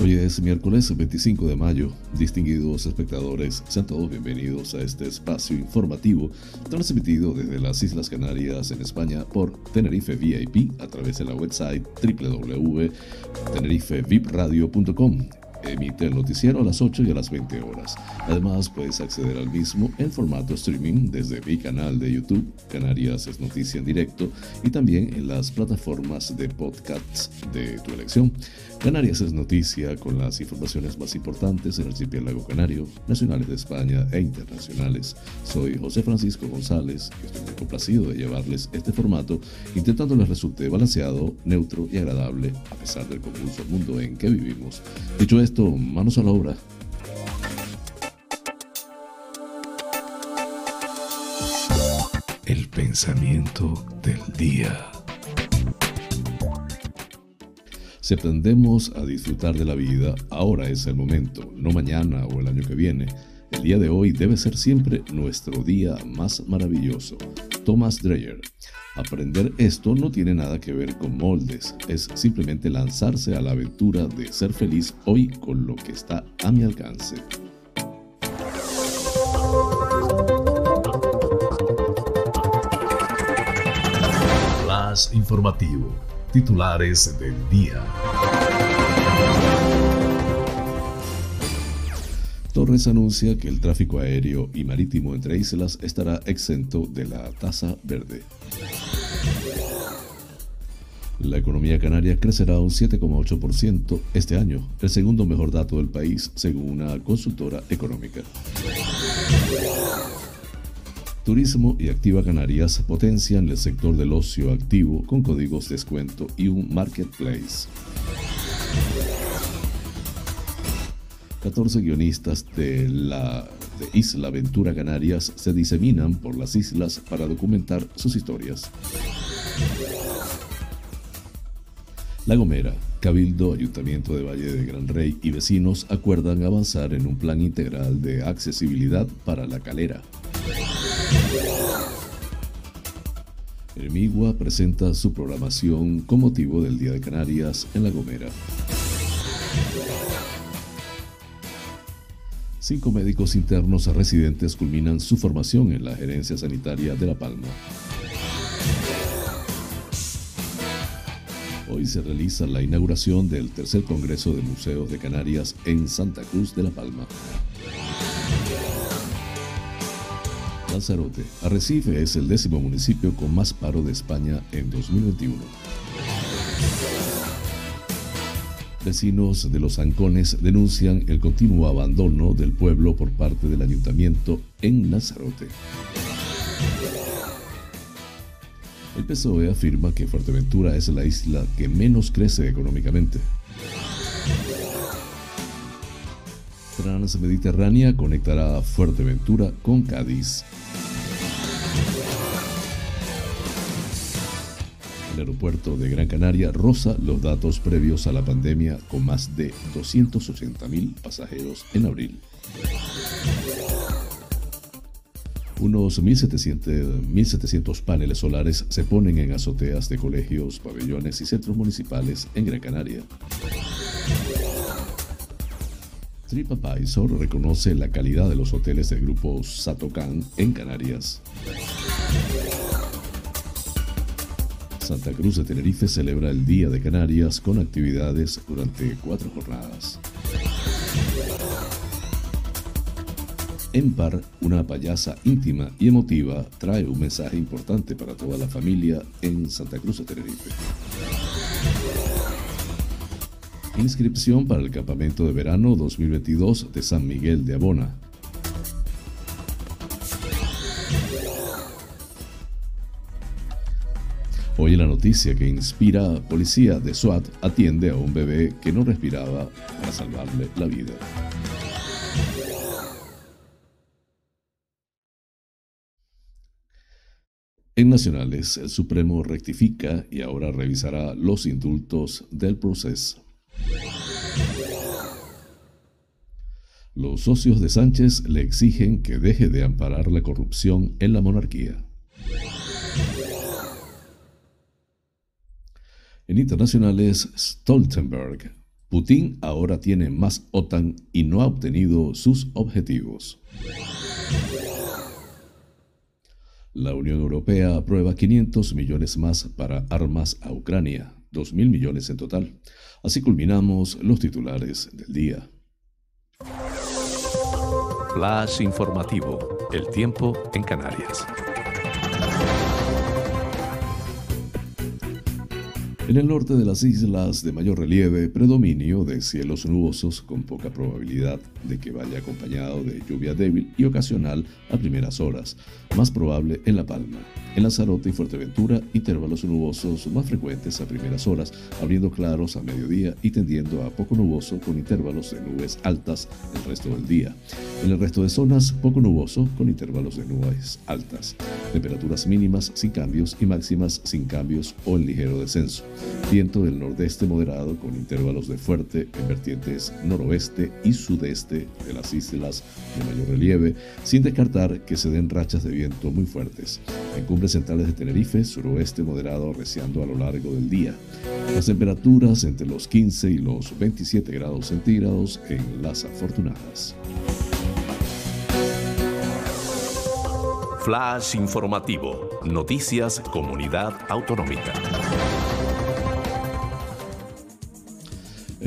Hoy es miércoles 25 de mayo. Distinguidos espectadores, sean todos bienvenidos a este espacio informativo transmitido desde las Islas Canarias en España por Tenerife VIP a través de la website www.tenerifevipradio.com emite el noticiero a las 8 y a las 20 horas. Además, puedes acceder al mismo en formato streaming desde mi canal de YouTube, Canarias es Noticia en Directo, y también en las plataformas de podcasts de tu elección. Canarias es Noticia con las informaciones más importantes del archipiélago canario, nacionales de España e internacionales. Soy José Francisco González y estoy muy complacido de llevarles este formato, intentando les resulte balanceado, neutro y agradable a pesar del convulso mundo en que vivimos. Dicho esto, manos a la obra. El pensamiento del día. Si aprendemos a disfrutar de la vida, ahora es el momento, no mañana o el año que viene. El día de hoy debe ser siempre nuestro día más maravilloso. Thomas Dreyer. Aprender esto no tiene nada que ver con moldes, es simplemente lanzarse a la aventura de ser feliz hoy con lo que está a mi alcance. Flash informativo. Titulares del día. Torres anuncia que el tráfico aéreo y marítimo entre islas estará exento de la tasa verde. La economía canaria crecerá un 7,8% este año, el segundo mejor dato del país según una consultora económica. Turismo y Activa Canarias potencian el sector del ocio activo con códigos de descuento y un marketplace. 14 guionistas de la Isla Ventura Canarias se diseminan por las islas para documentar sus historias. La Gomera, Cabildo, Ayuntamiento de Valle de Gran Rey y vecinos acuerdan avanzar en un plan integral de accesibilidad para la calera. Hermigua presenta su programación con motivo del Día de Canarias en La Gomera. Cinco médicos internos residentes culminan su formación en la gerencia sanitaria de La Palma. Hoy se realiza la inauguración del tercer Congreso de Museos de Canarias en Santa Cruz de La Palma. Lanzarote, Arrecife es el décimo municipio con más paro de España en 2021. Vecinos de los Ancones denuncian el continuo abandono del pueblo por parte del ayuntamiento en Lanzarote. El PSOE afirma que Fuerteventura es la isla que menos crece económicamente. Transmediterránea conectará Fuerteventura con Cádiz. El aeropuerto de Gran Canaria roza los datos previos a la pandemia con más de 280.000 pasajeros en abril. Unos 1.700, paneles solares se ponen en azoteas de colegios, pabellones y centros municipales en Gran Canaria. TripAdvisor reconoce la calidad de los hoteles del grupo Satocan en Canarias. Santa Cruz de Tenerife celebra el Día de Canarias con actividades durante cuatro jornadas. Empar, una payasa íntima y emotiva, trae un mensaje importante para toda la familia en Santa Cruz de Tenerife. Inscripción para el Campamento de Verano 2022 de San Miguel de Abona. Hoy en la noticia que inspira, policía de SWAT atiende a un bebé que no respiraba para salvarle la vida. En Nacionales, el Supremo rectifica y ahora revisará los indultos del proceso. Los socios de Sánchez le exigen que deje de amparar la corrupción en la monarquía. En internacionales, Stoltenberg. Putin ahora tiene más OTAN y no ha obtenido sus objetivos. La Unión Europea aprueba 500 millones más para armas a Ucrania, 2.000 millones en total. Así culminamos los titulares del día. Flash informativo, el tiempo en Canarias. En el norte de las islas de mayor relieve, predominio de cielos nubosos con poca probabilidad de que vaya acompañado de lluvia débil y ocasional a primeras horas, más probable en La Palma. En Lanzarote y Fuerteventura, intervalos nubosos más frecuentes a primeras horas, abriendo claros a mediodía y tendiendo a poco nuboso con intervalos de nubes altas el resto del día. En el resto de zonas, poco nuboso con intervalos de nubes altas. Temperaturas mínimas sin cambios y máximas sin cambios o en ligero descenso. Viento del nordeste moderado con intervalos de fuerte en vertientes noroeste y sudeste de las islas de mayor relieve, sin descartar que se den rachas de viento muy fuertes. En cumbres centrales de Tenerife, suroeste moderado arreciando a lo largo del día. Las temperaturas entre los 15 y los 27 grados centígrados en las afortunadas. Flash informativo. Noticias Comunidad Autonómica.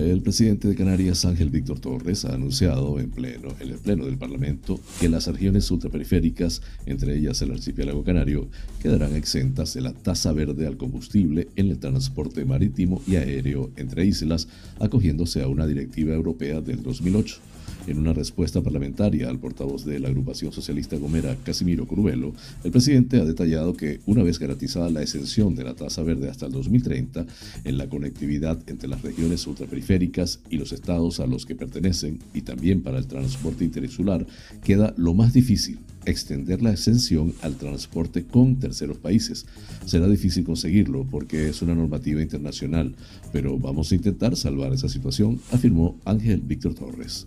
El presidente de Canarias, Ángel Víctor Torres, ha anunciado en, pleno, en el Pleno del Parlamento que las regiones ultraperiféricas, entre ellas el archipiélago canario, quedarán exentas de la tasa verde al combustible en el transporte marítimo y aéreo entre islas, acogiéndose a una directiva europea del 2008. En una respuesta parlamentaria al portavoz de la agrupación socialista Gomera, Casimiro Curvelo, el presidente ha detallado que una vez garantizada la exención de la tasa verde hasta el 2030 en la conectividad entre las regiones ultraperiféricas y los estados a los que pertenecen y también para el transporte interinsular, queda lo más difícil, extender la exención al transporte con terceros países. Será difícil conseguirlo porque es una normativa internacional, pero vamos a intentar salvar esa situación, afirmó Ángel Víctor Torres.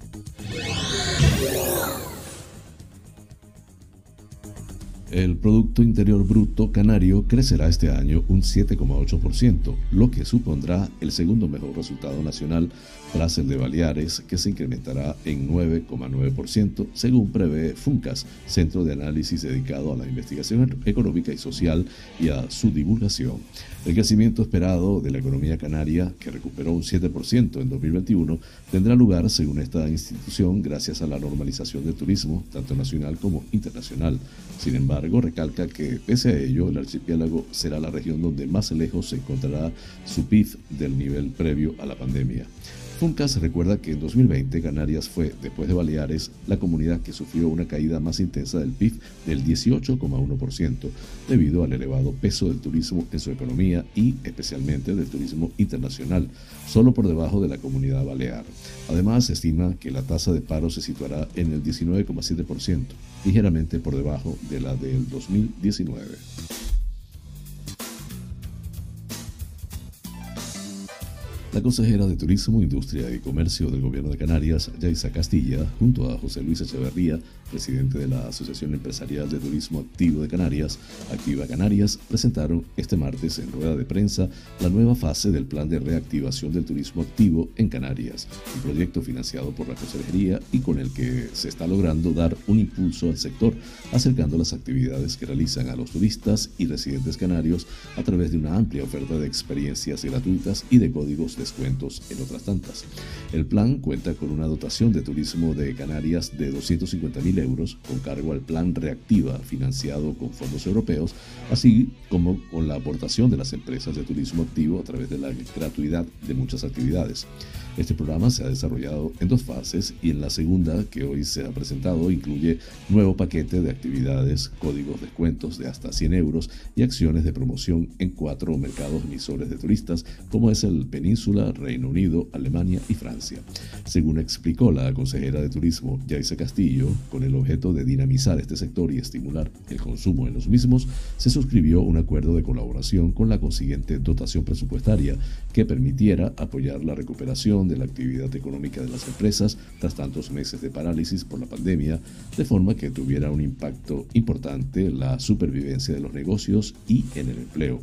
El Producto Interior Bruto canario crecerá este año un 7,8%, lo que supondrá el segundo mejor resultado nacional tras el de Baleares, que se incrementará en 9,9%, según prevé FUNCAS, centro de análisis dedicado a la investigación económica y social y a su divulgación. El crecimiento esperado de la economía canaria, que recuperó un 7% en 2021, tendrá lugar, según esta institución, gracias a la normalización del turismo, tanto nacional como internacional. Sin embargo, recalca que, pese a ello, el archipiélago será la región donde más lejos se encontrará su PIB del nivel previo a la pandemia. Funcas recuerda que en 2020 Canarias fue, después de Baleares, la comunidad que sufrió una caída más intensa del PIB del 18,1%, debido al elevado peso del turismo en su economía y especialmente del turismo internacional, solo por debajo de la comunidad balear. Además, se estima que la tasa de paro se situará en el 19,7%, ligeramente por debajo de la del 2019. La consejera de Turismo, Industria y Comercio del Gobierno de Canarias, Yaisa Castilla, junto a José Luis Echeverría, presidente de la Asociación Empresarial de Turismo Activo de Canarias, Activa Canarias, presentaron este martes en rueda de prensa la nueva fase del Plan de Reactivación del Turismo Activo en Canarias, un proyecto financiado por la Consejería y con el que se está logrando dar un impulso al sector, acercando las actividades que realizan a los turistas y residentes canarios a través de una amplia oferta de experiencias gratuitas y de códigos de descuentos, en otras tantas. El plan cuenta con una dotación de turismo de Canarias de 250.000 euros con cargo al plan Reactiva financiado con fondos europeos, así como con la aportación de las empresas de turismo activo a través de la gratuidad de muchas actividades. Este programa se ha desarrollado en dos fases y en la segunda, que hoy se ha presentado, incluye nuevo paquete de actividades, códigos descuentos de hasta 100 euros y acciones de promoción en cuatro mercados emisores de turistas, como es el Península, Reino Unido, Alemania y Francia. Según explicó la consejera de Turismo, Yaisa Castillo, con el objeto de dinamizar este sector y estimular el consumo en los mismos, se suscribió un acuerdo de colaboración con la consiguiente dotación presupuestaria que permitiera apoyar la recuperación de la actividad económica de las empresas tras tantos meses de parálisis por la pandemia, de forma que tuviera un impacto importante en la supervivencia de los negocios y en el empleo.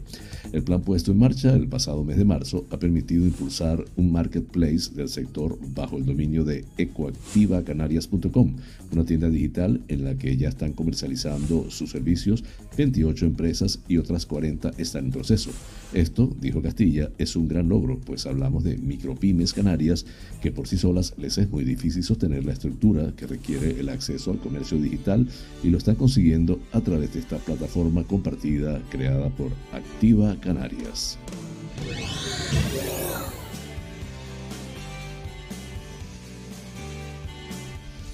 El plan puesto en marcha el pasado mes de marzo ha permitido impulsar un marketplace del sector bajo el dominio de ecoactivacanarias.com, una tienda digital en la que ya están comercializando sus servicios 28 empresas y otras 40 están en proceso. Esto, dijo Castilla, es un gran logro, pues hablamos de micropymes canarias que por sí solas les es muy difícil sostener la estructura que requiere el acceso al comercio digital y lo están consiguiendo a través de esta plataforma compartida creada por Activa Canarias.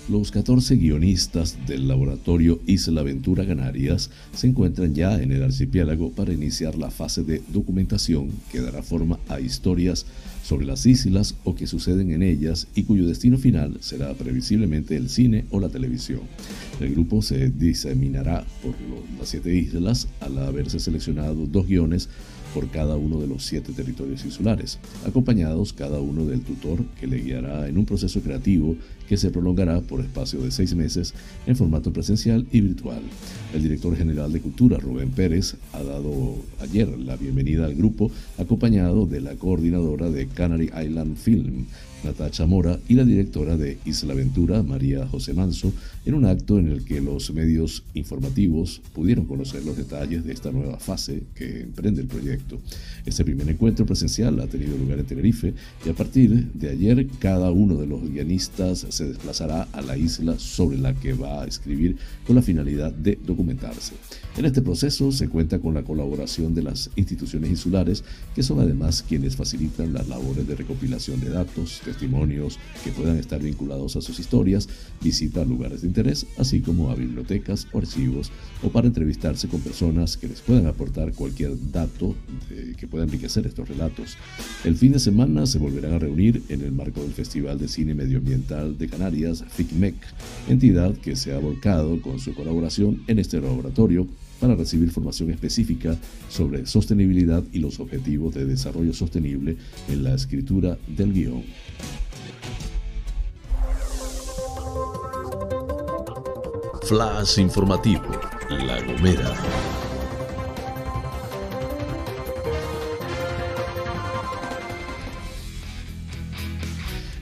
Los 14 guionistas del laboratorio Isla Aventura Canarias se encuentran ya en el archipiélago para iniciar la fase de documentación que dará forma a historias sobre las islas o que suceden en ellas y cuyo destino final será previsiblemente el cine o la televisión. El grupo se diseminará por las siete islas al haberse seleccionado dos guiones por cada uno de los siete territorios insulares, acompañados cada uno del tutor que le guiará en un proceso creativo que se prolongará por espacio de seis meses en formato presencial y virtual. El director general de Cultura, Rubén Pérez, ha dado ayer la bienvenida al grupo, acompañado de la coordinadora de Canary Island Film, Natacha Mora, y la directora de Isla Aventura, María José Manso, en un acto en el que los medios informativos pudieron conocer los detalles de esta nueva fase que emprende el proyecto. Este primer encuentro presencial ha tenido lugar en Tenerife y a partir de ayer cada uno de los guionistas se desplazará a la isla sobre la que va a escribir con la finalidad de documentarse. En este proceso se cuenta con la colaboración de las instituciones insulares, que son además quienes facilitan las labores de recopilación de datos, testimonios que puedan estar vinculados a sus historias, visita lugares de interés, así como a bibliotecas o archivos, o para entrevistarse con personas que les puedan aportar cualquier dato que pueda enriquecer estos relatos. El fin de semana se volverán a reunir en el marco del Festival de Cine Medioambiental de Canarias, FICMEC, entidad que se ha volcado con su colaboración en este laboratorio para recibir formación específica sobre sostenibilidad y los objetivos de desarrollo sostenible en la escritura del guion. Flash informativo, La Gomera.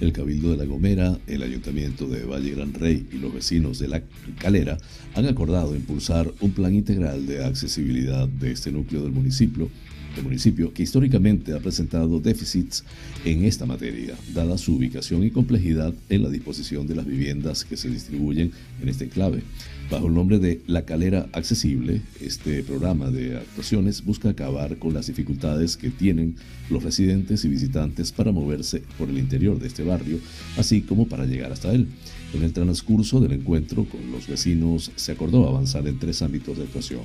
El Cabildo de La Gomera, el Ayuntamiento de Valle Gran Rey y los vecinos de La Calera han acordado impulsar un plan integral de accesibilidad de este núcleo del municipio el municipio, que históricamente ha presentado déficits en esta materia, dada su ubicación y complejidad en la disposición de las viviendas que se distribuyen en este enclave. Bajo el nombre de La Calera Accesible, este programa de actuaciones busca acabar con las dificultades que tienen los residentes y visitantes para moverse por el interior de este barrio, así como para llegar hasta él. En el transcurso del encuentro con los vecinos se acordó avanzar en tres ámbitos de actuación.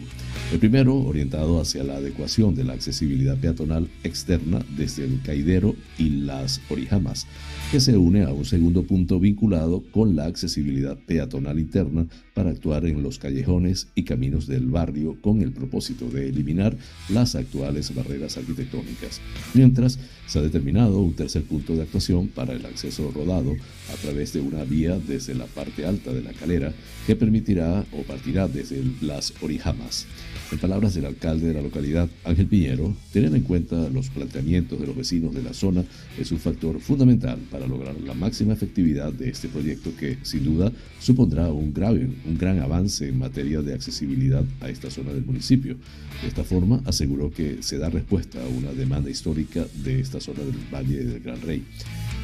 El primero, orientado hacia la adecuación de la accesibilidad peatonal externa desde el caidero y las orijamas, que se une a un segundo punto vinculado con la accesibilidad peatonal interna para actuar en los callejones y caminos del barrio con el propósito de eliminar las actuales barreras arquitectónicas. Mientras, se ha determinado un tercer punto de actuación para el acceso rodado a través de una vía desde la parte alta de la calera que permitirá o partirá desde las orijamas. En palabras del alcalde de la localidad, Ángel Piñero, tener en cuenta los planteamientos de los vecinos de la zona es un factor fundamental para lograr la máxima efectividad de este proyecto que, sin duda, supondrá un, grave, un gran avance en materia de accesibilidad a esta zona del municipio. De esta forma, aseguró que se da respuesta a una demanda histórica de esta zona del Valle del Gran Rey.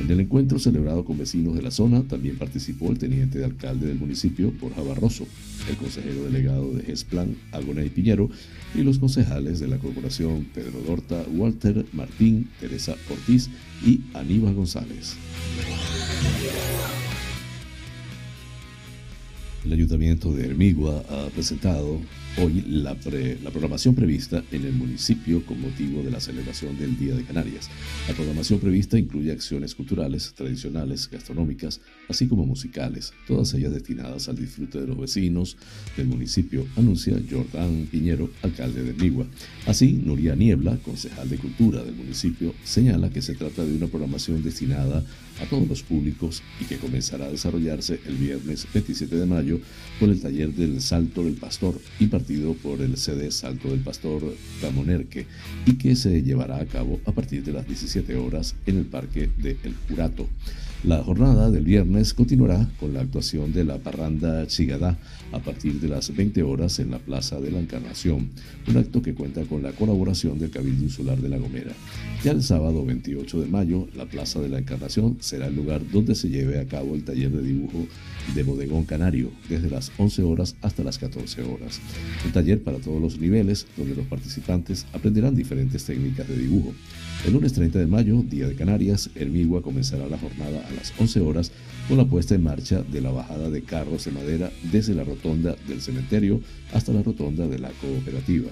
En el encuentro celebrado con vecinos de la zona también participó el teniente de alcalde del municipio, Borja Barroso, el consejero delegado de GESPLAN, y Piñero, y los concejales de la corporación Pedro Dorta, Walter Martín, Teresa Ortiz y Aníbal González. El Ayuntamiento de Hermigua ha presentado hoy la, programación prevista en el municipio con motivo de la celebración del Día de Canarias. La programación prevista incluye acciones culturales, tradicionales, gastronómicas, así como musicales, todas ellas destinadas al disfrute de los vecinos del municipio, anuncia Jordán Piñero, alcalde de Hermigua. Así, Nuria Niebla, concejal de Cultura del municipio, señala que se trata de una programación destinada a todos los públicos y que comenzará a desarrollarse el viernes 27 de mayo con el taller del Salto del Pastor, impartido por el CD Salto del Pastor Camonerque, y que se llevará a cabo a partir de las 17 horas en el Parque de El Curato. La jornada del viernes continuará con la actuación de la parranda Chigadá a partir de las 20 horas en la Plaza de la Encarnación, un acto que cuenta con la colaboración del Cabildo Insular de La Gomera. Ya el sábado 28 de mayo, la Plaza de la Encarnación será el lugar donde se lleve a cabo el taller de dibujo de Bodegón Canario, desde las 11 horas hasta las 14 horas. Un taller para todos los niveles, donde los participantes aprenderán diferentes técnicas de dibujo. El lunes 30 de mayo, Día de Canarias, Hermigua comenzará la jornada a las 11 horas con la puesta en marcha de la bajada de carros de madera desde la rotonda del cementerio hasta la rotonda de la cooperativa.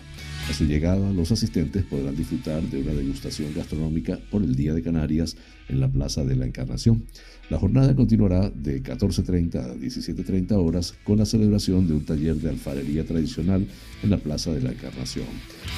A su llegada, los asistentes podrán disfrutar de una degustación gastronómica por el Día de Canarias en la Plaza de la Encarnación. La jornada continuará de 14.30 a 17.30 horas con la celebración de un taller de alfarería tradicional en la Plaza de la Encarnación,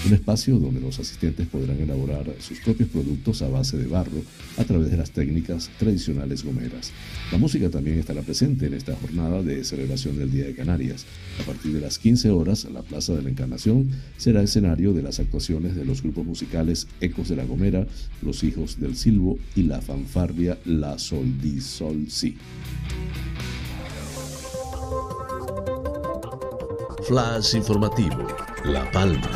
un espacio donde los asistentes podrán elaborar sus propios productos a base de barro a través de las técnicas tradicionales gomeras. La música también estará presente en esta jornada de celebración del Día de Canarias. A partir de las 15 horas, la Plaza de la Encarnación será escenario de las actuaciones de los grupos musicales Ecos de la Gomera, Los Hijos del Silvo y la fanfarria La Sol Di Sol Si. Flash informativo, La Palma.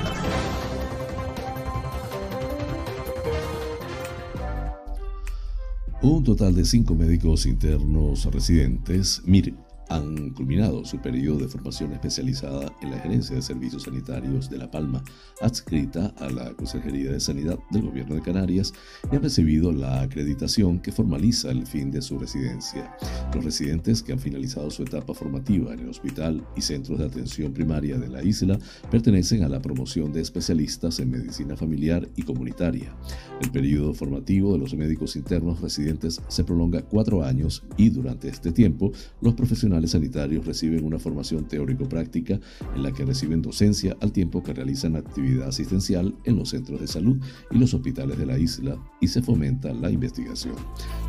Un total de cinco médicos internos residentes, MIR, han culminado su periodo de formación especializada en la Gerencia de Servicios Sanitarios de La Palma, adscrita a la Consejería de Sanidad del Gobierno de Canarias, y han recibido la acreditación que formaliza el fin de su residencia. Los residentes que han finalizado su etapa formativa en el hospital y centros de atención primaria de la isla pertenecen a la promoción de especialistas en medicina familiar y comunitaria. El periodo formativo de los médicos internos residentes se prolonga cuatro años y durante este tiempo los profesionales sanitarios reciben una formación teórico-práctica en la que reciben docencia al tiempo que realizan actividad asistencial en los centros de salud y los hospitales de la isla y se fomenta la investigación.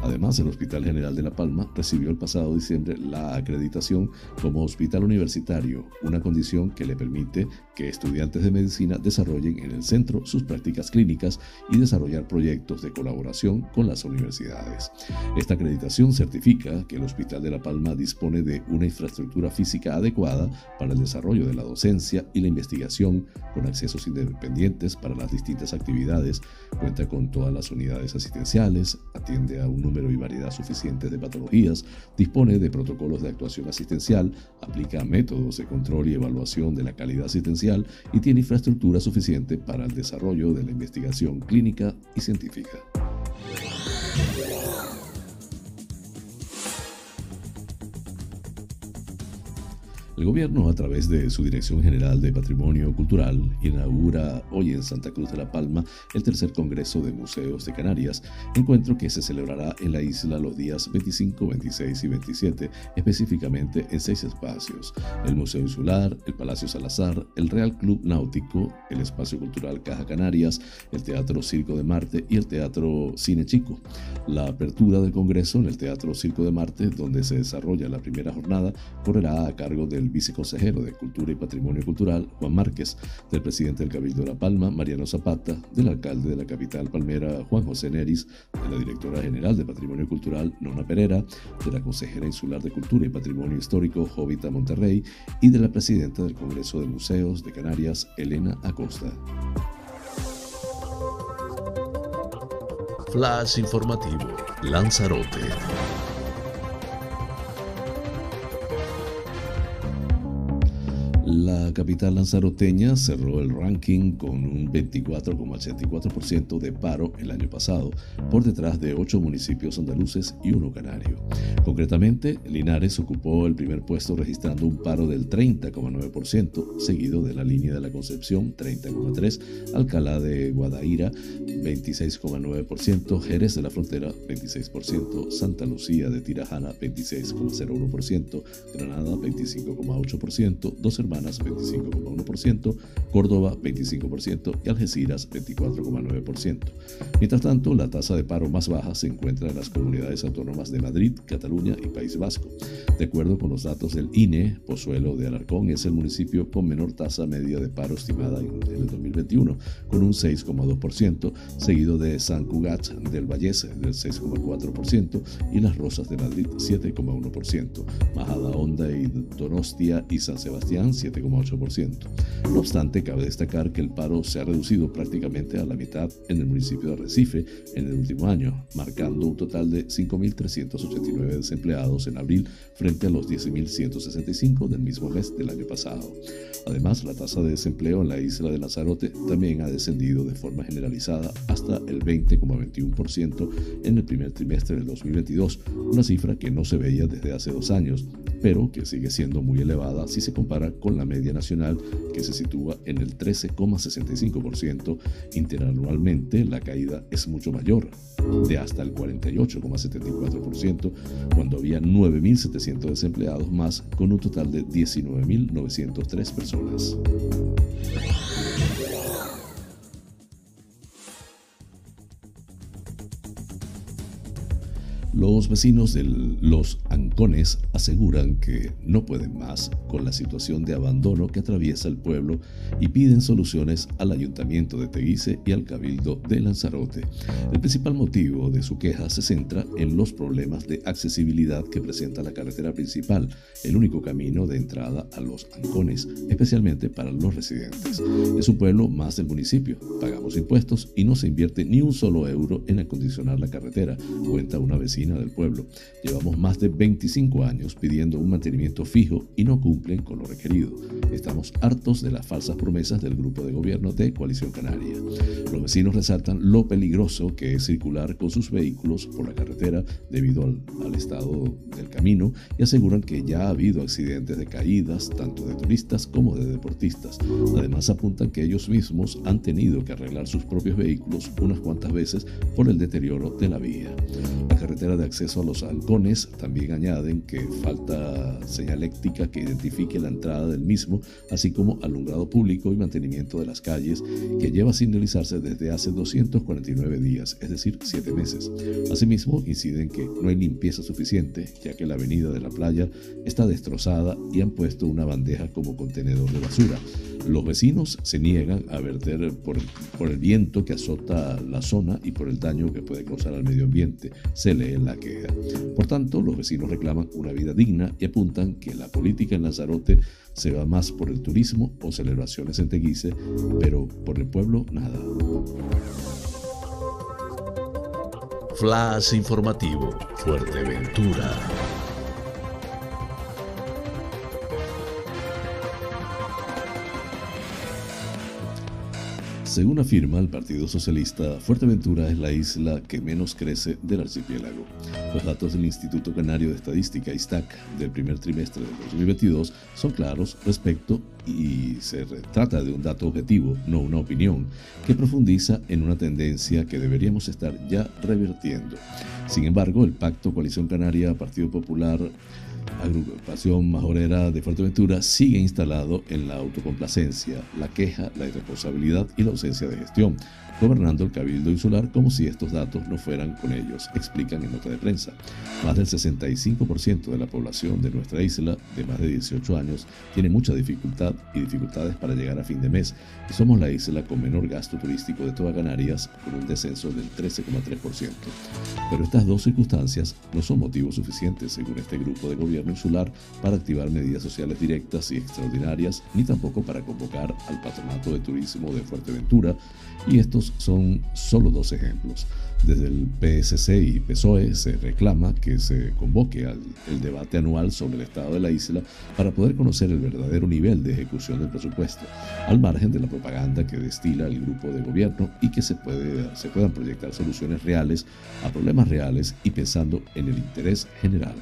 Además, el Hospital General de La Palma recibió el pasado diciembre la acreditación como hospital universitario, una condición que le permite que estudiantes de medicina desarrollen en el centro sus prácticas clínicas y desarrollar proyectos de colaboración con las universidades. Esta acreditación certifica que el Hospital de La Palma dispone de una infraestructura física adecuada para el desarrollo de la docencia y la investigación, con accesos independientes para las distintas actividades, cuenta con todas las unidades asistenciales, atiende a un número y variedad suficientes de patologías, dispone de protocolos de actuación asistencial, aplica métodos de control y evaluación de la calidad asistencial y tiene infraestructura suficiente para el desarrollo de la investigación clínica y científica. El gobierno, a través de su Dirección General de Patrimonio Cultural, inaugura hoy en Santa Cruz de la Palma el tercer Congreso de Museos de Canarias, encuentro que se celebrará en la isla los días 25, 26 y 27, específicamente en seis espacios, el Museo Insular, el Palacio Salazar, el Real Club Náutico, el Espacio Cultural Caja Canarias, el Teatro Circo de Marte y el Teatro Cine Chico. La apertura del Congreso en el Teatro Circo de Marte, donde se desarrolla la primera jornada, correrá a cargo del viceconsejero de Cultura y Patrimonio Cultural, Juan Márquez, del presidente del Cabildo de La Palma, Mariano Zapata, del alcalde de la capital palmera, Juan José Neris, de la directora general de Patrimonio Cultural, Nona Pereira, de la consejera insular de Cultura y Patrimonio Histórico, Jovita Monterrey, y de la presidenta del Congreso de Museos de Canarias, Elena Acosta. Flash informativo, Lanzarote. La capital lanzaroteña cerró el ranking con un 24,84% de paro el año pasado, por detrás de ocho municipios andaluces y uno canario. Concretamente, Linares ocupó el primer puesto registrando un paro del 30,9%, seguido de la línea de la Concepción 30,3%, Alcalá de Guadaira 26,9%, Jerez de la Frontera 26%, Santa Lucía de Tirajana 26,01%, Granada 25,8%, Dos Hermanos 25,1%, Córdoba 25% y Algeciras 24,9%. Mientras tanto, la tasa de paro más baja se encuentra en las comunidades autónomas de Madrid, Cataluña y País Vasco. De acuerdo con los datos del INE, Pozuelo de Alarcón es el municipio con menor tasa media de paro estimada en el 2021, con un 6,2%, seguido de San Cugat del Vallés del 6,4% y Las Rosas de Madrid 7,1%, Majada Honda y Donostia y San Sebastián 7,8%. No obstante, cabe destacar que el paro se ha reducido prácticamente a la mitad en el municipio de Recife en el último año, marcando un total de 5.389 desempleados en abril frente a los 10.165 del mismo mes del año pasado. Además, la tasa de desempleo en la isla de Lanzarote también ha descendido de forma generalizada hasta el 20,21% en el primer trimestre del 2022, una cifra que no se veía desde hace dos años, pero que sigue siendo muy elevada si se compara con la media nacional que se sitúa en el 13,65%. Interanualmente la caída es mucho mayor, de hasta el 48,74%, cuando había 9.700 desempleados más con un total de 19.903 personas. Los vecinos de Los Ancones aseguran que no pueden más con la situación de abandono que atraviesa el pueblo y piden soluciones al ayuntamiento de Teguise y al cabildo de Lanzarote. El principal motivo de su queja se centra en los problemas de accesibilidad que presenta la carretera principal, el único camino de entrada a Los Ancones, especialmente para los residentes. Es un pueblo más del municipio, pagamos impuestos y no se invierte ni un solo euro en acondicionar la carretera, cuenta una vecina del pueblo. Llevamos más de 25 años pidiendo un mantenimiento fijo y no cumplen con lo requerido. Estamos hartos de las falsas promesas del grupo de gobierno de Coalición Canaria. Los vecinos resaltan lo peligroso que es circular con sus vehículos por la carretera debido al, al estado del camino y aseguran que ya ha habido accidentes de caídas tanto de turistas como de deportistas. Además apuntan que ellos mismos han tenido que arreglar sus propios vehículos unas cuantas veces por el deterioro de la vía. La carretera de acceso a los halcones. También añaden que falta señaléctica que identifique la entrada del mismo, así como alumbrado público y mantenimiento de las calles, que lleva sin realizarse desde hace 249 días, es decir, 7 meses. Asimismo, inciden que no hay limpieza suficiente, ya que la avenida de la playa está destrozada y han puesto una bandeja como contenedor de basura. Los vecinos se niegan a verter por, por, el viento que azota la zona y por el daño que puede causar al medio ambiente, se lee la queja. Por tanto, los vecinos reclaman una vida digna y apuntan que la política en Lanzarote se va más por el turismo o celebraciones en Teguise, pero por el pueblo nada. Flash informativo, Fuerteventura. Según afirma el Partido Socialista, Fuerteventura es la isla que menos crece del archipiélago. Los datos del Instituto Canario de Estadística, ISTAC, del primer trimestre de 2022 son claros respecto y se trata de un dato objetivo, no una opinión, que profundiza en una tendencia que deberíamos estar ya revirtiendo. Sin embargo, el Pacto Coalición Canaria Partido Popular agrupación majorera de Fuerteventura sigue instalado en la autocomplacencia, la queja, la irresponsabilidad y la ausencia de gestión, gobernando el Cabildo Insular como si estos datos no fueran con ellos, explican en nota de prensa. Más del 65% de la población de nuestra isla, de más de 18 años, tiene mucha dificultad y dificultades para llegar a fin de mes, y somos la isla con menor gasto turístico de toda Canarias, con un descenso del 13,3%. Pero estas dos circunstancias no son motivos suficientes, según este grupo de gobierno, insular para activar medidas sociales directas y extraordinarias, ni tampoco para convocar al Patronato de Turismo de Fuerteventura, y son solo dos ejemplos. Desde el PSC y PSOE se reclama que se convoque al el debate anual sobre el estado de la isla para poder conocer el verdadero nivel de ejecución del presupuesto, al margen de la propaganda que destila el grupo de gobierno y que se, puede, se puedan proyectar soluciones reales a problemas reales y pensando en el interés general.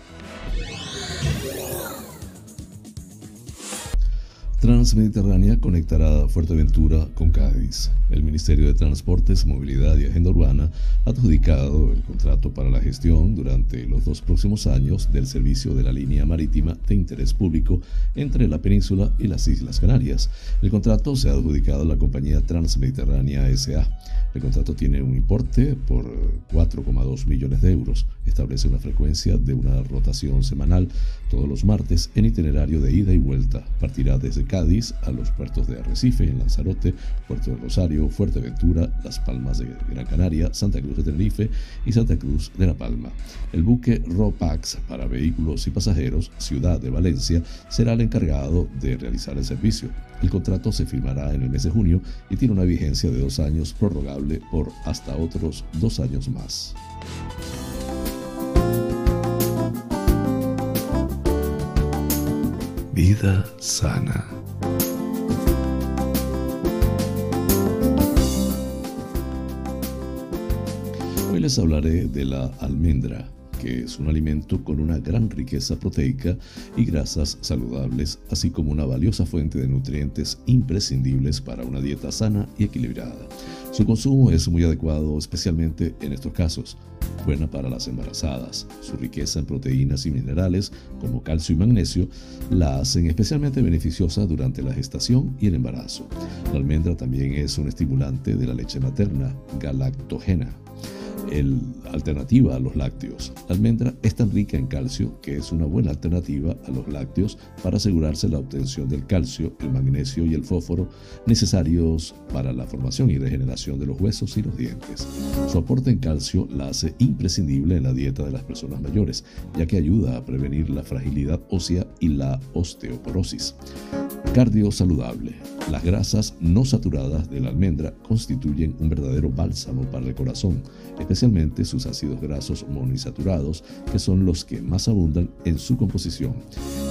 Transmediterránea conectará Fuerteventura con Cádiz. El Ministerio de Transportes, Movilidad y Agenda Urbana ha adjudicado el contrato para la gestión durante los dos próximos años del servicio de la línea marítima de interés público entre la península y las Islas Canarias. El contrato se ha adjudicado a la compañía Transmediterránea SA. El contrato tiene un importe por 4,2 millones de euros. Establece una frecuencia de una rotación semanal todos los martes en itinerario de ida y vuelta. Partirá desde Cádiz a los puertos de Arrecife, en Lanzarote, Puerto de Rosario, Fuerteventura, Las Palmas de Gran Canaria, Santa Cruz de Tenerife y Santa Cruz de La Palma. El buque ROPAX para vehículos y pasajeros, Ciudad de Valencia, será el encargado de realizar el servicio. El contrato se firmará en el mes de junio y tiene una vigencia de dos años prorrogable por hasta otros dos años más. Vida sana. Hoy les hablaré de la almendra, que es un alimento con una gran riqueza proteica y grasas saludables, así como una valiosa fuente de nutrientes imprescindibles para una dieta sana y equilibrada. Su consumo es muy adecuado, especialmente en estos casos. Buena para las embarazadas. Su riqueza en proteínas y minerales, como calcio y magnesio, la hacen especialmente beneficiosa durante la gestación y el embarazo. La almendra también es un estimulante de la leche materna, galactogena el, alternativa a los lácteos. La almendra es tan rica en calcio que es una buena alternativa a los lácteos para asegurarse la obtención del calcio, el magnesio y el fósforo necesarios para la formación y regeneración de los huesos y los dientes. Su aporte en calcio la hace imprescindible en la dieta de las personas mayores, ya que ayuda a prevenir la fragilidad ósea y la osteoporosis. Cardio saludable. Las grasas no saturadas de la almendra constituyen un verdadero bálsamo para el corazón, especialmente sus ácidos grasos monoinsaturados, que son los que más abundan en su composición.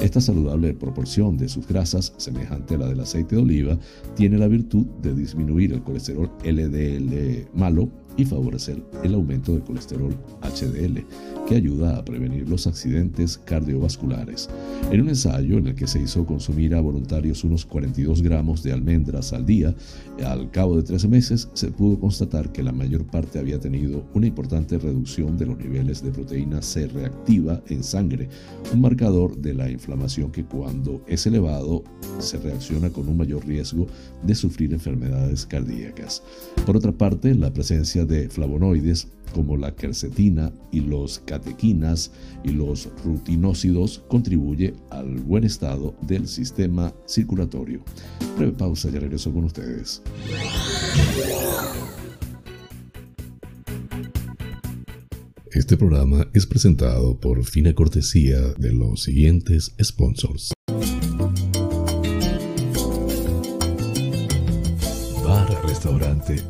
Esta saludable proporción de sus grasas, semejante a la del aceite de oliva, tiene la virtud de disminuir el colesterol LDL malo y favorecer el aumento del colesterol HDL, que ayuda a prevenir los accidentes cardiovasculares. En un ensayo en el que se hizo consumir a voluntarios unos 42 gramos de almendras al día, al cabo de 13 meses se pudo constatar que la mayor parte había tenido una importante reducción de los niveles de proteína C reactiva en sangre, un marcador de la inflamación que cuando es elevado se reacciona con un mayor riesgo de sufrir enfermedades cardíacas. Por otra parte, la presencia de flavonoides como la quercetina y los catequinas y los rutinócidos contribuye al buen estado del sistema circulatorio. Breve pausa y regreso con ustedes. Este programa es presentado por fina cortesía de los siguientes sponsors. Bar Restaurante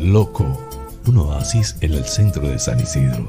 Loco un oasis en el centro de San Isidro.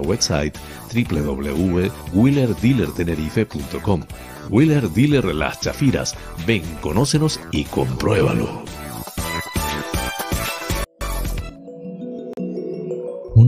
website www.wheelerdealertenerife.com. Wheeler Dealer Las Chafiras. Ven, conócenos y compruébalo.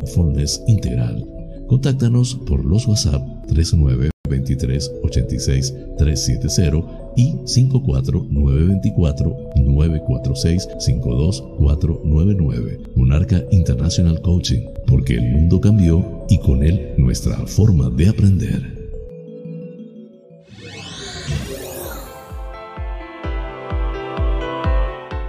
mindfulness integral. Contáctanos por los WhatsApp 39 23 86 370 y 54 924 946 52499. Monarca International Coaching, porque el mundo cambió y con él nuestra forma de aprender.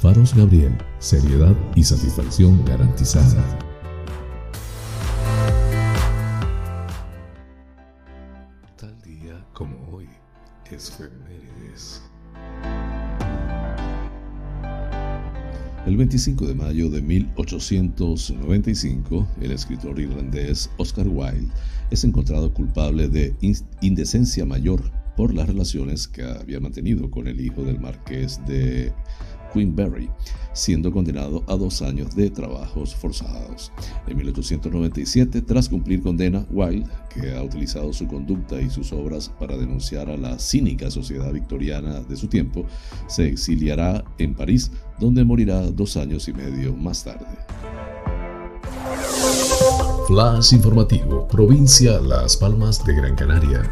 Faros Gabriel, seriedad y satisfacción garantizada. Tal día como hoy es Femérides. El 25 de mayo de 1895, el escritor irlandés Oscar Wilde es encontrado culpable de indecencia mayor por las relaciones que había mantenido con el hijo del marqués de Queenberry, siendo condenado a dos años de trabajos forzados. En 1897, tras cumplir condena, Wilde, que ha utilizado su conducta y sus obras para denunciar a la cínica sociedad victoriana de su tiempo, se exiliará en París, donde morirá dos años y medio más tarde. Flash informativo, provincia Las Palmas de Gran Canaria.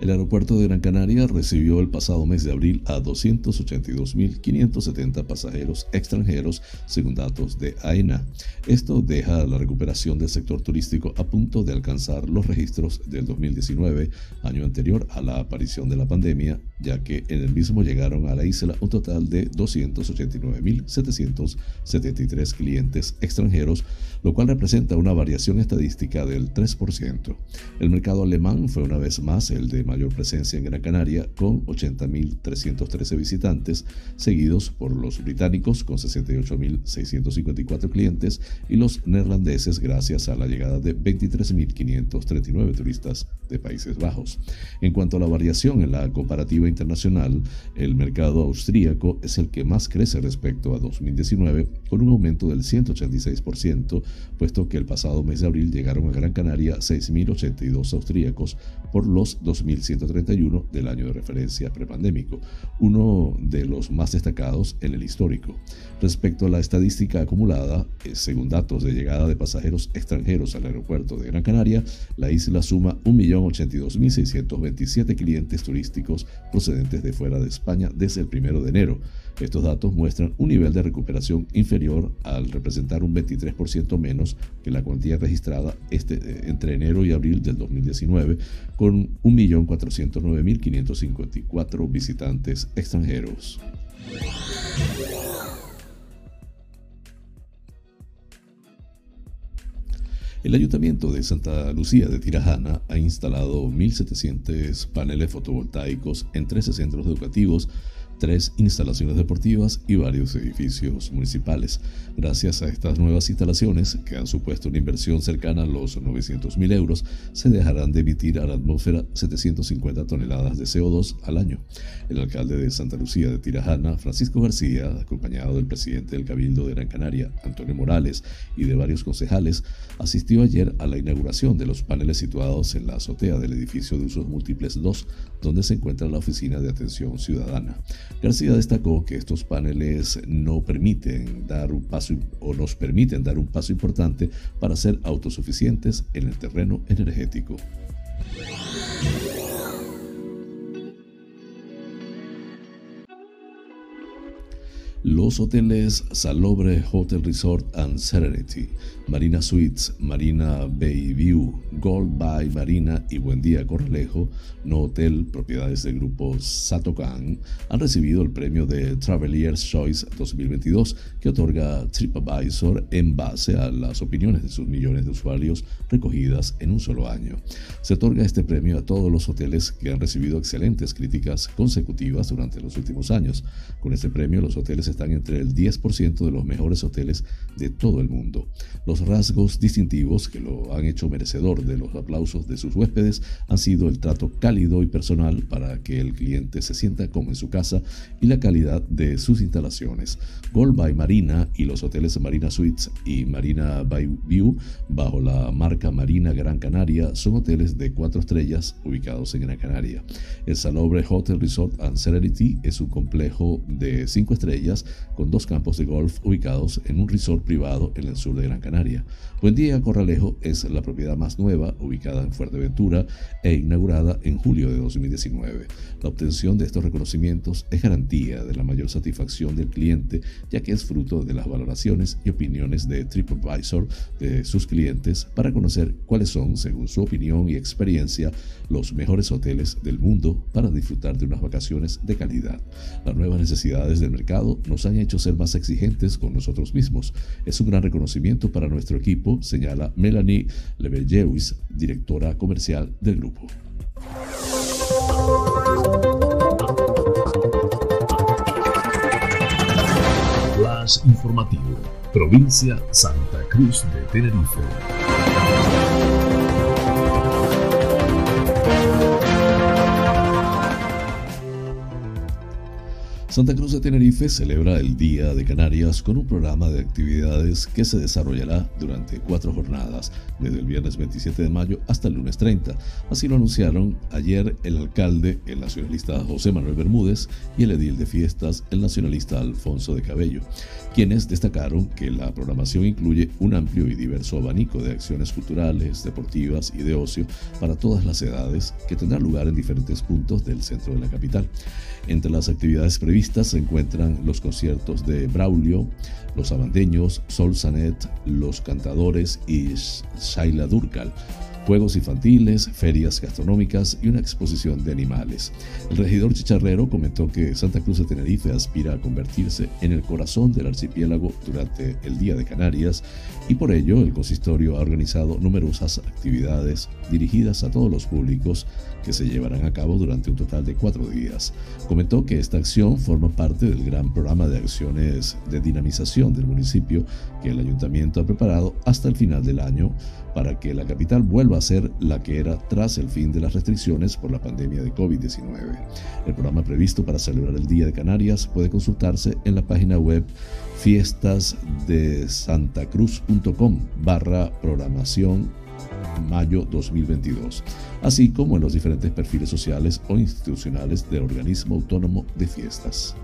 El aeropuerto de Gran Canaria recibió el pasado mes de abril a 282.570 pasajeros extranjeros, según datos de AENA. Esto deja la recuperación del sector turístico a punto de alcanzar los registros del 2019, año anterior a la aparición de la pandemia, ya que en el mismo llegaron a la isla un total de 289.773 clientes extranjeros, lo cual representa una variación estadística del 3%. El mercado alemán fue una vez más el de mayor presencia en Gran Canaria, con 80.313 visitantes, seguidos por los británicos con 68.654 clientes y los neerlandeses gracias a la llegada de 23.539 turistas de Países Bajos. En cuanto a la variación en la comparativa internacional, el mercado austríaco es el que más crece respecto a 2019, con un aumento del 186%, puesto que el pasado mes de abril llegaron a Gran Canaria 6.082 austríacos por los 2.000 131 del año de referencia prepandémico, uno de los más destacados en el histórico. Respecto a la estadística acumulada, eh, según datos de llegada de pasajeros extranjeros al aeropuerto de Gran Canaria, la isla suma 1.082.627 clientes turísticos procedentes de fuera de España desde el 1 de enero, estos datos muestran un nivel de recuperación inferior al representar un 23% menos que la cuantía registrada este, eh, entre enero y abril del 2019, con 1.409.554 visitantes extranjeros. El Ayuntamiento de Santa Lucía de Tirajana ha instalado 1.700 paneles fotovoltaicos en 13 centros educativos tres instalaciones deportivas y varios edificios municipales. Gracias a estas nuevas instalaciones, que han supuesto una inversión cercana a los 900 mil euros, se dejarán de emitir a la atmósfera 750 toneladas de CO2 al año. El alcalde de Santa Lucía de Tirajana, Francisco García, acompañado del presidente del Cabildo de Gran Canaria, Antonio Morales, y de varios concejales, asistió ayer a la inauguración de los paneles situados en la azotea del edificio de usos múltiples 2, donde se encuentra la Oficina de Atención Ciudadana. García destacó que estos paneles no permiten dar un paso o nos permiten dar un paso importante para ser autosuficientes en el terreno energético. Los hoteles Salobre Hotel Resort and Serenity, Marina Suites, Marina Bay View, Gold by Marina y Buen Día Corralejo, no hotel propiedades del grupo Satokan, han recibido el premio de Travelers Choice 2022 que otorga TripAdvisor en base a las opiniones de sus millones de usuarios recogidas en un solo año. Se otorga este premio a todos los hoteles que han recibido excelentes críticas consecutivas durante los últimos años. Con este premio los hoteles están entre el 10% de los mejores hoteles de todo el mundo. Los rasgos distintivos que lo han hecho merecedor de los aplausos de sus huéspedes han sido el trato cálido y personal para que el cliente se sienta como en su casa y la calidad de sus instalaciones. Gold by Marina y los hoteles Marina Suites y Marina by View bajo la marca Marina Gran Canaria son hoteles de cuatro estrellas ubicados en Gran Canaria. El Salobre Hotel Resort and Serenity es un complejo de cinco estrellas con dos campos de golf ubicados en un resort privado en el sur de Gran Canaria. Buen Día Corralejo es la propiedad más nueva, ubicada en Fuerteventura e inaugurada en julio de 2019. La obtención de estos reconocimientos es garantía de la mayor satisfacción del cliente, ya que es fruto de las valoraciones y opiniones de TripAdvisor de sus clientes para conocer cuáles son, según su opinión y experiencia, los mejores hoteles del mundo para disfrutar de unas vacaciones de calidad. Las nuevas necesidades del mercado nos han hecho ser más exigentes con nosotros mismos. Es un gran reconocimiento para nuestro equipo, señala Melanie Lebellewis, directora comercial del grupo. Flash informativo, provincia Santa Cruz de Tenerife. Santa Cruz de Tenerife celebra el Día de Canarias con un programa de actividades que se desarrollará durante cuatro jornadas, desde el viernes 27 de mayo hasta el lunes 30. Así lo anunciaron ayer el alcalde, el nacionalista José Manuel Bermúdez, y el edil de fiestas, el nacionalista Alfonso de Cabello, quienes destacaron que la programación incluye un amplio y diverso abanico de acciones culturales, deportivas y de ocio para todas las edades que tendrán lugar en diferentes puntos del centro de la capital. Entre las actividades previstas se encuentran los conciertos de Braulio, los abandeños, Sol Sanet, los cantadores y Shaila Durkal juegos infantiles, ferias gastronómicas y una exposición de animales. El regidor chicharrero comentó que Santa Cruz de Tenerife aspira a convertirse en el corazón del archipiélago durante el Día de Canarias y por ello el consistorio ha organizado numerosas actividades dirigidas a todos los públicos que se llevarán a cabo durante un total de cuatro días. Comentó que esta acción forma parte del gran programa de acciones de dinamización del municipio que el ayuntamiento ha preparado hasta el final del año para que la capital vuelva a ser la que era tras el fin de las restricciones por la pandemia de COVID-19. El programa previsto para celebrar el Día de Canarias puede consultarse en la página web fiestasdesantacruz.com barra programación mayo 2022, así como en los diferentes perfiles sociales o institucionales del organismo autónomo de fiestas.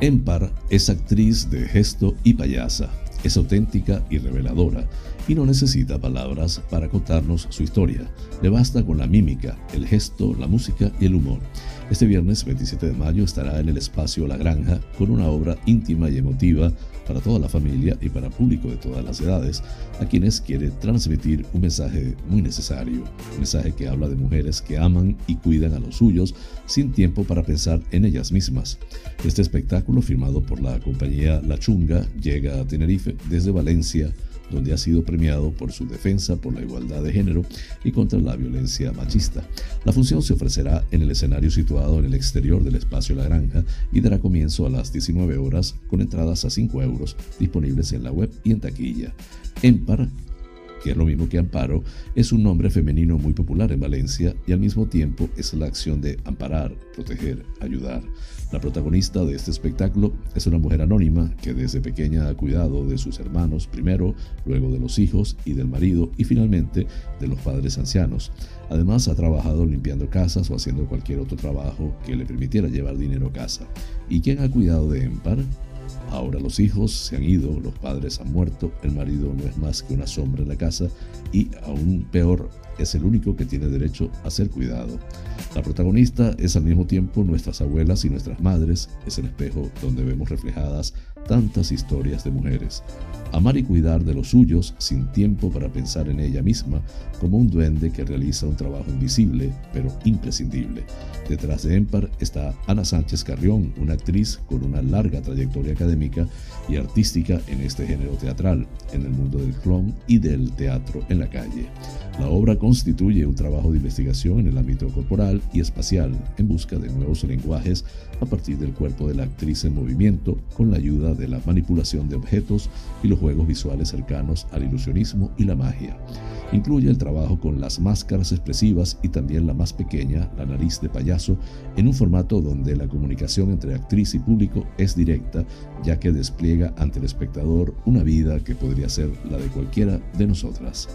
Empar es actriz de gesto y payasa. Es auténtica y reveladora. y no necesita palabras para contarnos su historia. Le basta con la mímica, el gesto, la música y el humor. Este viernes 27 de mayo estará en el espacio La Granja con una obra íntima y emotiva para toda la familia y para público de todas las edades, a quienes quiere transmitir un mensaje muy necesario, un mensaje que habla de mujeres que aman y cuidan a los suyos sin tiempo para pensar en ellas mismas. Este espectáculo, firmado por la compañía La Chunga, llega a Tenerife desde Valencia, donde ha sido premiado por su defensa por la igualdad de género y contra la violencia machista. La función se ofrecerá en el escenario situado en el exterior del espacio La Granja y dará comienzo a las 19 horas con entradas a 5 euros disponibles en la web y en taquilla. Empar que es lo mismo que amparo, es un nombre femenino muy popular en Valencia y al mismo tiempo es la acción de amparar, proteger, ayudar. La protagonista de este espectáculo es una mujer anónima que desde pequeña ha cuidado de sus hermanos primero, luego de los hijos y del marido y finalmente de los padres ancianos. Además ha trabajado limpiando casas o haciendo cualquier otro trabajo que le permitiera llevar dinero a casa. ¿Y quién ha cuidado de Empar? Ahora los hijos se han ido, los padres han muerto, el marido no es más que una sombra en la casa y aún peor, es el único que tiene derecho a ser cuidado. La protagonista es al mismo tiempo nuestras abuelas y nuestras madres, es el espejo donde vemos reflejadas tantas historias de mujeres. Amar y cuidar de los suyos sin tiempo para pensar en ella misma, como un duende que realiza un trabajo invisible, pero imprescindible. Detrás de Empar está Ana Sánchez Carrión, una actriz con una larga trayectoria académica y artística en este género teatral, en el mundo del clown y del teatro en la calle. La obra constituye un trabajo de investigación en el ámbito corporal y espacial en busca de nuevos lenguajes a partir del cuerpo de la actriz en movimiento con la ayuda de la manipulación de objetos y los juegos visuales cercanos al ilusionismo y la magia. Incluye el trabajo con las máscaras expresivas y también la más pequeña, la nariz de payaso, en un formato donde la comunicación entre actriz y público es directa, ya que despliega ante el espectador una vida que podría ser la de cualquiera de nosotras.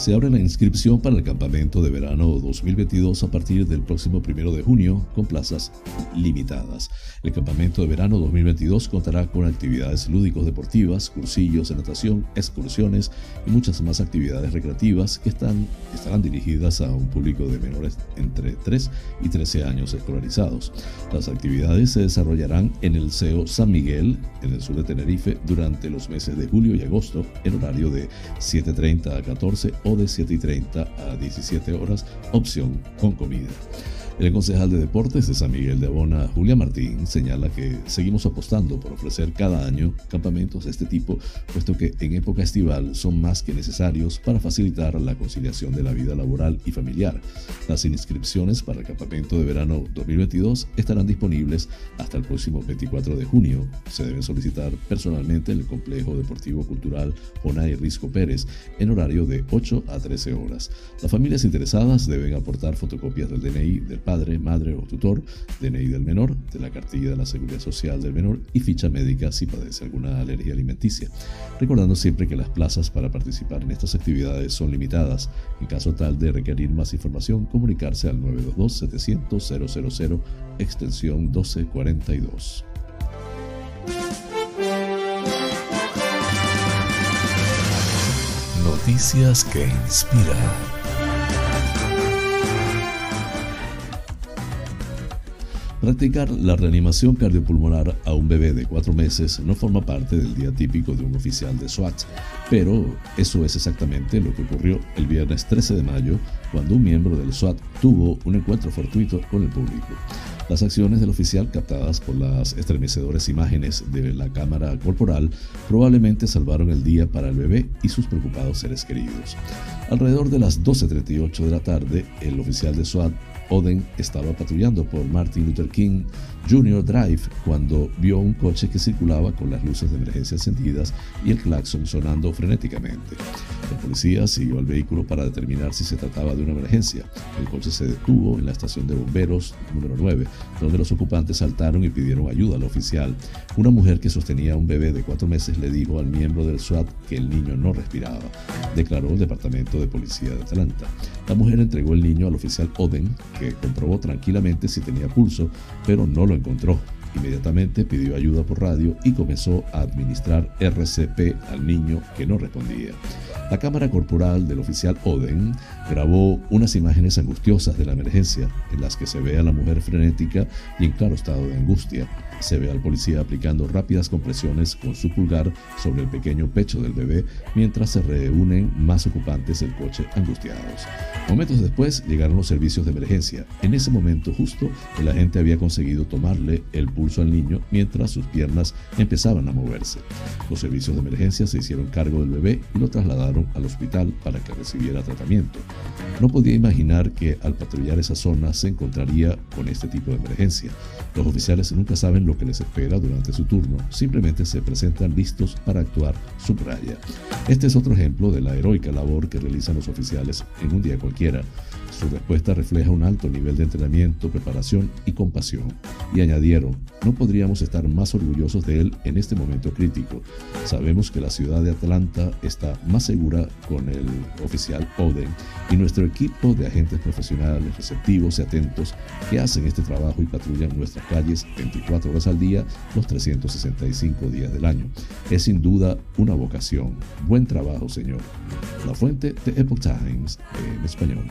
Se abre la inscripción para el campamento de verano 2022 a partir del próximo primero de junio con plazas limitadas. El campamento de verano 2022 contará con actividades lúdicos deportivas, cursillos de natación, excursiones y muchas más actividades recreativas que están, estarán dirigidas a un público de menores entre 3 y 13 años escolarizados. Las actividades se desarrollarán en el CEO San Miguel, en el sur de Tenerife, durante los meses de julio y agosto, en horario de 7.30 a 14 de 7.30 a 17 horas, opción con comida. El concejal de deportes de San Miguel de Abona, Julia Martín, señala que seguimos apostando por ofrecer cada año campamentos de este tipo, puesto que en época estival son más que necesarios para facilitar la conciliación de la vida laboral y familiar. Las inscripciones para el campamento de verano 2022 estarán disponibles hasta el próximo 24 de junio. Se deben solicitar personalmente en el Complejo Deportivo Cultural Onay Risco Pérez en horario de 8 a 13 horas. Las familias interesadas deben aportar fotocopias del DNI del padre, madre o tutor, DNI del menor, de la cartilla de la Seguridad Social del menor y ficha médica si padece alguna alergia alimenticia. Recordando siempre que las plazas para participar en estas actividades son limitadas. En caso tal de requerir más información, comunicarse al 922-700-000, extensión 1242. Noticias que inspiran. Practicar la reanimación cardiopulmonar a un bebé de cuatro meses no forma parte del día típico de un oficial de SWAT, pero eso es exactamente lo que ocurrió el viernes 13 de mayo cuando un miembro del SWAT tuvo un encuentro fortuito con el público. Las acciones del oficial captadas por las estremecedoras imágenes de la cámara corporal probablemente salvaron el día para el bebé y sus preocupados seres queridos. Alrededor de las 12.38 de la tarde, el oficial de SWAT Oden estaba patrullando por Martin Luther King Jr. Drive cuando vio un coche que circulaba con las luces de emergencia encendidas y el claxon sonando frenéticamente. La policía siguió al vehículo para determinar si se trataba de una emergencia. El coche se detuvo en la estación de bomberos número 9, donde los ocupantes saltaron y pidieron ayuda al oficial. Una mujer que sostenía a un bebé de cuatro meses le dijo al miembro del SWAT que el niño no respiraba, declaró el Departamento de Policía de Atlanta. La mujer entregó el niño al oficial Oden, que comprobó tranquilamente si tenía pulso, pero no lo encontró. Inmediatamente pidió ayuda por radio y comenzó a administrar RCP al niño que no respondía. La cámara corporal del oficial Oden grabó unas imágenes angustiosas de la emergencia en las que se ve a la mujer frenética y en claro estado de angustia. Se ve al policía aplicando rápidas compresiones con su pulgar sobre el pequeño pecho del bebé mientras se reúnen más ocupantes del coche angustiados. Momentos después llegaron los servicios de emergencia. En ese momento justo el agente había conseguido tomarle el pulso al niño mientras sus piernas empezaban a moverse. Los servicios de emergencia se hicieron cargo del bebé y lo trasladaron al hospital para que recibiera tratamiento. No podía imaginar que al patrullar esa zona se encontraría con este tipo de emergencia. Los oficiales nunca saben lo que les espera durante su turno, simplemente se presentan listos para actuar, subraya. Este es otro ejemplo de la heroica labor que realizan los oficiales en un día cualquiera. Su respuesta refleja un alto nivel de entrenamiento, preparación y compasión. Y añadieron, no podríamos estar más orgullosos de él en este momento crítico. Sabemos que la ciudad de Atlanta está más segura con el oficial Oden y nuestro equipo de agentes profesionales receptivos y atentos que hacen este trabajo y patrullan nuestras calles 24 horas al día, los 365 días del año. Es sin duda una vocación. Buen trabajo, señor. La fuente de Epoch Times en español.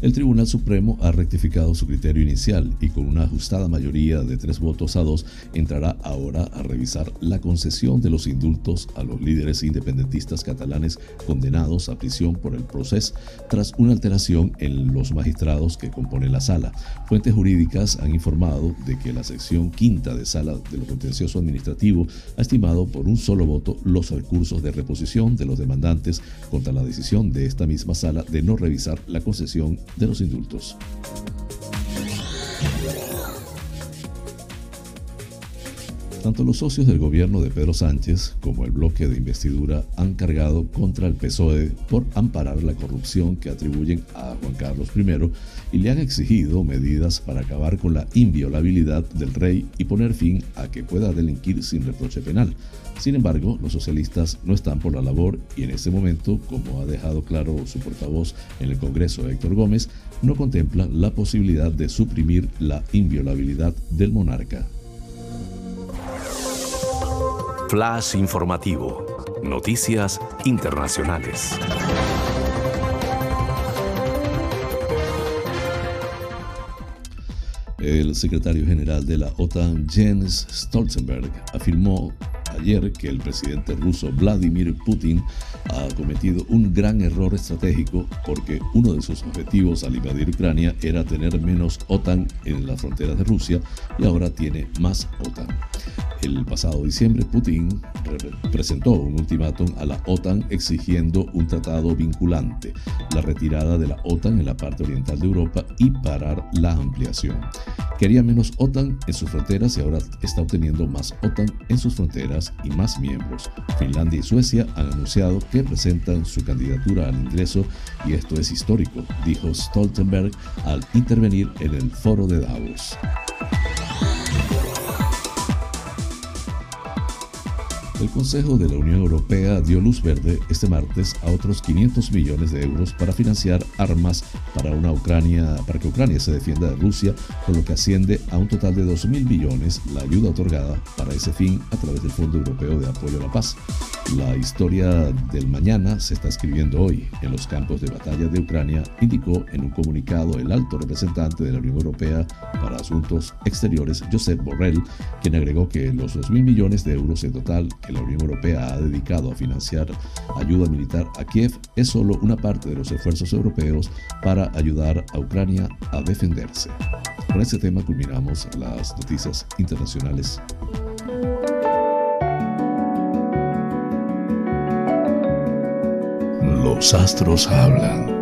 El Tribunal Supremo ha rectificado su criterio inicial y con una ajustada mayoría de tres votos a dos entrará ahora a revisar la concesión de los indultos a los líderes independentistas catalanes condenados a prisión por el proceso tras una alteración en los magistrados que componen la sala. Fuentes jurídicas han informado de que la sección quinta de sala de lo contencioso administrativo ha estimado por un solo voto los recursos de reposición de los demandantes contra la decisión de esta misma sala de no revisar la concesión de los indultos. Tanto los socios del gobierno de Pedro Sánchez como el bloque de investidura han cargado contra el PSOE por amparar la corrupción que atribuyen a Juan Carlos I y le han exigido medidas para acabar con la inviolabilidad del rey y poner fin a que pueda delinquir sin reproche penal. Sin embargo, los socialistas no están por la labor y en este momento, como ha dejado claro su portavoz en el Congreso Héctor Gómez, no contemplan la posibilidad de suprimir la inviolabilidad del monarca. Flash informativo. Noticias internacionales. El secretario general de la OTAN, Jens Stoltenberg, afirmó ayer que el presidente ruso Vladimir Putin ha cometido un gran error estratégico porque uno de sus objetivos al invadir Ucrania era tener menos OTAN en las fronteras de Rusia y ahora tiene más OTAN. El pasado diciembre, Putin presentó un ultimátum a la OTAN exigiendo un tratado vinculante, la retirada de la OTAN en la parte oriental de Europa y parar la ampliación. Quería menos OTAN en sus fronteras y ahora está obteniendo más OTAN en sus fronteras y más miembros. Finlandia y Suecia han anunciado que presentan su candidatura al ingreso y esto es histórico, dijo Stoltenberg al intervenir en el foro de Davos. El Consejo de la Unión Europea dio luz verde este martes a otros 500 millones de euros para financiar armas para, una Ucrania, para que Ucrania se defienda de Rusia, con lo que asciende a un total de 2.000 millones la ayuda otorgada para ese fin a través del Fondo Europeo de Apoyo a la Paz. La historia del mañana se está escribiendo hoy en los campos de batalla de Ucrania, indicó en un comunicado el alto representante de la Unión Europea para Asuntos Exteriores, Josep Borrell, quien agregó que los 2.000 millones de euros en total la Unión Europea ha dedicado a financiar ayuda militar a Kiev es solo una parte de los esfuerzos europeos para ayudar a Ucrania a defenderse. Con este tema culminamos las noticias internacionales. Los astros hablan.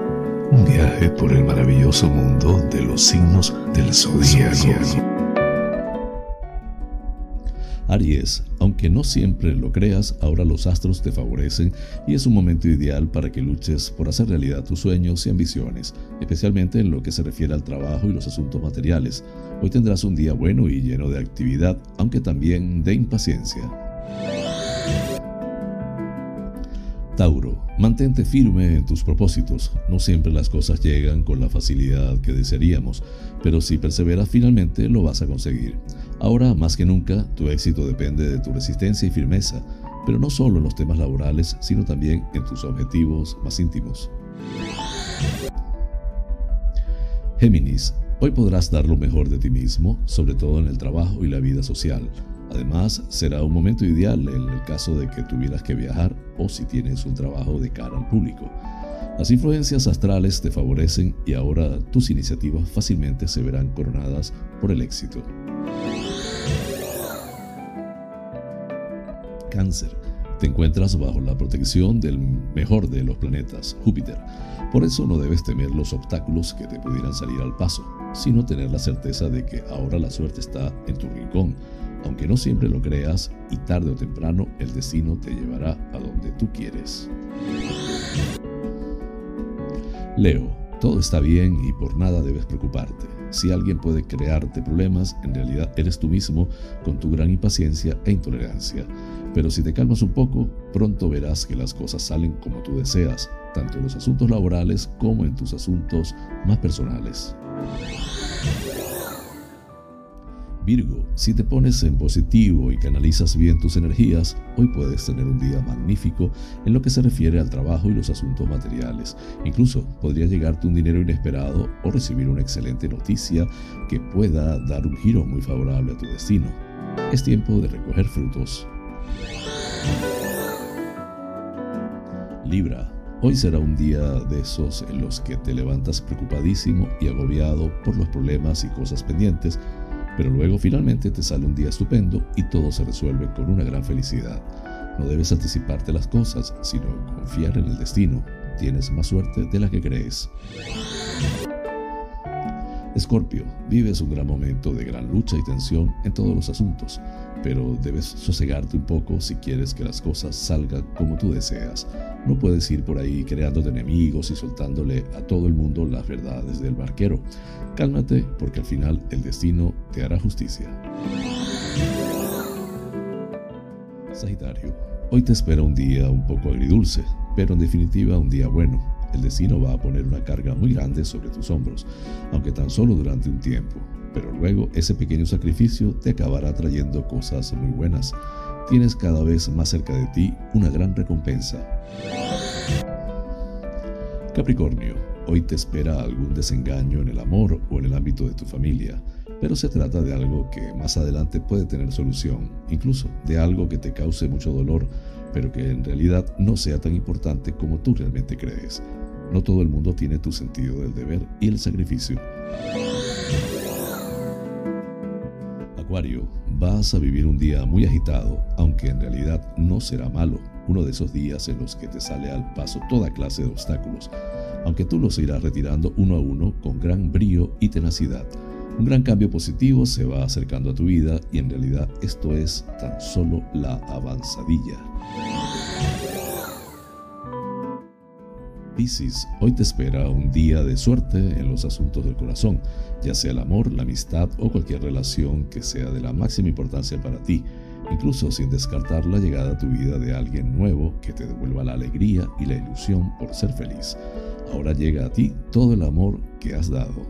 Un viaje por el maravilloso mundo de los signos del zodíaco. Aries, aunque no siempre lo creas, ahora los astros te favorecen y es un momento ideal para que luches por hacer realidad tus sueños y ambiciones, especialmente en lo que se refiere al trabajo y los asuntos materiales. Hoy tendrás un día bueno y lleno de actividad, aunque también de impaciencia. Tauro, mantente firme en tus propósitos. No siempre las cosas llegan con la facilidad que desearíamos, pero si perseveras finalmente lo vas a conseguir. Ahora, más que nunca, tu éxito depende de tu resistencia y firmeza, pero no solo en los temas laborales, sino también en tus objetivos más íntimos. Géminis, hoy podrás dar lo mejor de ti mismo, sobre todo en el trabajo y la vida social. Además, será un momento ideal en el caso de que tuvieras que viajar o si tienes un trabajo de cara al público. Las influencias astrales te favorecen y ahora tus iniciativas fácilmente se verán coronadas por el éxito. Cáncer. Te encuentras bajo la protección del mejor de los planetas, Júpiter. Por eso no debes temer los obstáculos que te pudieran salir al paso, sino tener la certeza de que ahora la suerte está en tu rincón. Aunque no siempre lo creas y tarde o temprano el destino te llevará a donde tú quieres. Leo, todo está bien y por nada debes preocuparte. Si alguien puede crearte problemas, en realidad eres tú mismo con tu gran impaciencia e intolerancia. Pero si te calmas un poco, pronto verás que las cosas salen como tú deseas, tanto en los asuntos laborales como en tus asuntos más personales. Virgo, si te pones en positivo y canalizas bien tus energías, hoy puedes tener un día magnífico en lo que se refiere al trabajo y los asuntos materiales. Incluso podría llegarte un dinero inesperado o recibir una excelente noticia que pueda dar un giro muy favorable a tu destino. Es tiempo de recoger frutos. Libra, hoy será un día de esos en los que te levantas preocupadísimo y agobiado por los problemas y cosas pendientes pero luego finalmente te sale un día estupendo y todo se resuelve con una gran felicidad. No debes anticiparte las cosas, sino confiar en el destino. Tienes más suerte de la que crees. Escorpio, vives un gran momento de gran lucha y tensión en todos los asuntos, pero debes sosegarte un poco si quieres que las cosas salgan como tú deseas. No puedes ir por ahí creándote enemigos y soltándole a todo el mundo las verdades del barquero. Cálmate porque al final el destino te hará justicia. Sagitario, hoy te espera un día un poco agridulce, pero en definitiva un día bueno. El destino va a poner una carga muy grande sobre tus hombros, aunque tan solo durante un tiempo. Pero luego ese pequeño sacrificio te acabará trayendo cosas muy buenas. Tienes cada vez más cerca de ti una gran recompensa. Capricornio, Hoy te espera algún desengaño en el amor o en el ámbito de tu familia, pero se trata de algo que más adelante puede tener solución, incluso de algo que te cause mucho dolor, pero que en realidad no sea tan importante como tú realmente crees. No todo el mundo tiene tu sentido del deber y el sacrificio. Acuario, vas a vivir un día muy agitado, aunque en realidad no será malo, uno de esos días en los que te sale al paso toda clase de obstáculos aunque tú los irás retirando uno a uno con gran brío y tenacidad. Un gran cambio positivo se va acercando a tu vida y en realidad esto es tan solo la avanzadilla. Piscis, hoy te espera un día de suerte en los asuntos del corazón, ya sea el amor, la amistad o cualquier relación que sea de la máxima importancia para ti, incluso sin descartar la llegada a tu vida de alguien nuevo que te devuelva la alegría y la ilusión por ser feliz. Ahora llega a ti todo el amor que has dado.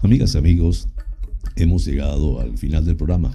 Amigas y amigos, hemos llegado al final del programa,